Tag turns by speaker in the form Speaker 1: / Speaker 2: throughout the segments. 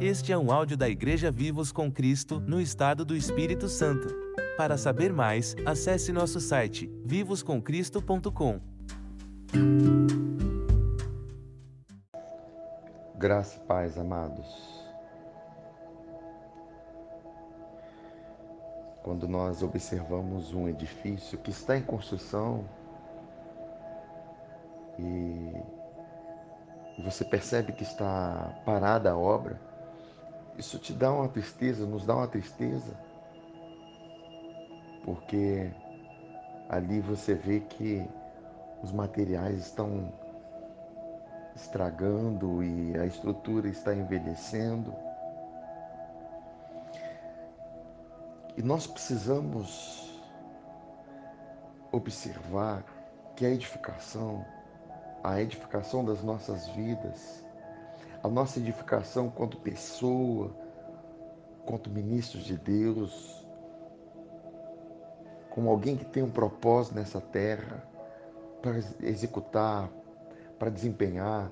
Speaker 1: Este é um áudio da Igreja Vivos com Cristo, no estado do Espírito Santo. Para saber mais, acesse nosso site vivoscomcristo.com.
Speaker 2: Graça e paz, amados. Quando nós observamos um edifício que está em construção e você percebe que está parada a obra, isso te dá uma tristeza, nos dá uma tristeza, porque ali você vê que os materiais estão estragando e a estrutura está envelhecendo. E nós precisamos observar que a edificação, a edificação das nossas vidas, a nossa edificação quanto pessoa, quanto ministros de Deus, como alguém que tem um propósito nessa terra para executar, para desempenhar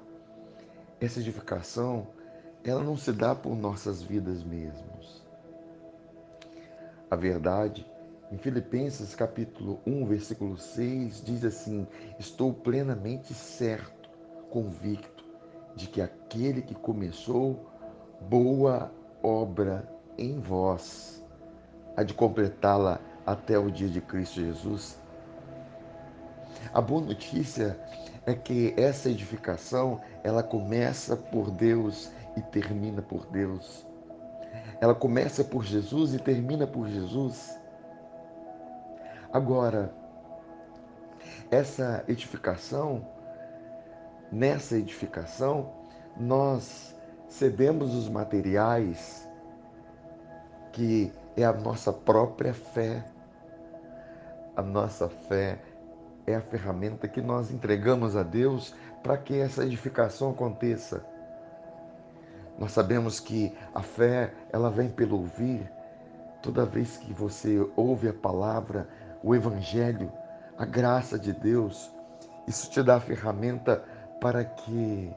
Speaker 2: essa edificação, ela não se dá por nossas vidas mesmos. A verdade, em Filipenses capítulo 1, versículo 6, diz assim: Estou plenamente certo, convicto de que aquele que começou boa obra em vós há de completá-la até o dia de Cristo Jesus. A boa notícia é que essa edificação, ela começa por Deus e termina por Deus. Ela começa por Jesus e termina por Jesus. Agora, essa edificação Nessa edificação, nós cedemos os materiais que é a nossa própria fé. A nossa fé é a ferramenta que nós entregamos a Deus para que essa edificação aconteça. Nós sabemos que a fé, ela vem pelo ouvir. Toda vez que você ouve a palavra, o evangelho, a graça de Deus, isso te dá a ferramenta para que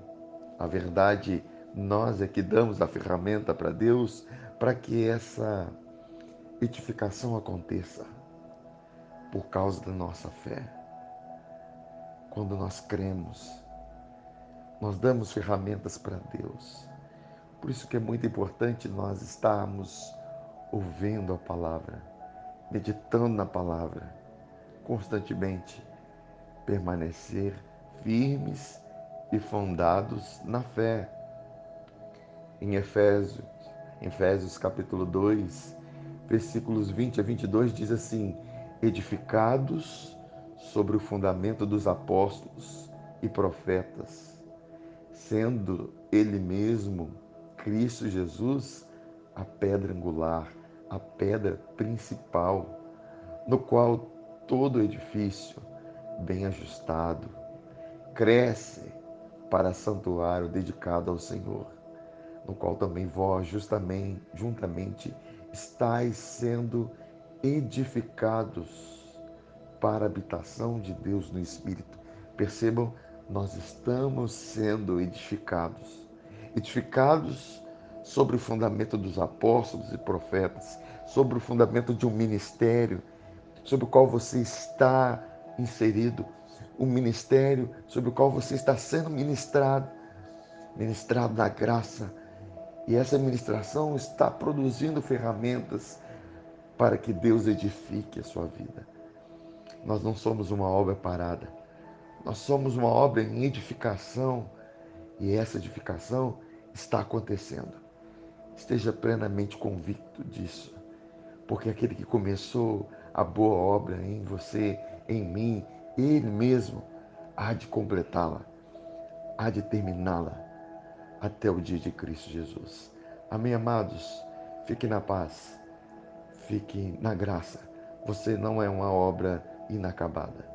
Speaker 2: a verdade nós é que damos a ferramenta para Deus para que essa edificação aconteça por causa da nossa fé. Quando nós cremos, nós damos ferramentas para Deus. Por isso que é muito importante nós estarmos ouvindo a palavra, meditando na palavra, constantemente permanecer firmes e fundados na fé. Em Efésios, Efésios capítulo 2, versículos 20 a 22 diz assim: edificados sobre o fundamento dos apóstolos e profetas, sendo ele mesmo Cristo Jesus a pedra angular, a pedra principal, no qual todo edifício bem ajustado cresce para santuário dedicado ao Senhor, no qual também vós justamente, juntamente estáis sendo edificados para a habitação de Deus no Espírito. Percebam, nós estamos sendo edificados. Edificados sobre o fundamento dos apóstolos e profetas, sobre o fundamento de um ministério, sobre o qual você está inserido um ministério sobre o qual você está sendo ministrado, ministrado na graça. E essa ministração está produzindo ferramentas para que Deus edifique a sua vida. Nós não somos uma obra parada. Nós somos uma obra em edificação e essa edificação está acontecendo. Esteja plenamente convicto disso, porque aquele que começou a boa obra em você, em mim, ele mesmo há de completá-la, há de terminá-la até o dia de Cristo Jesus. Amém, amados? Fique na paz, fique na graça. Você não é uma obra inacabada.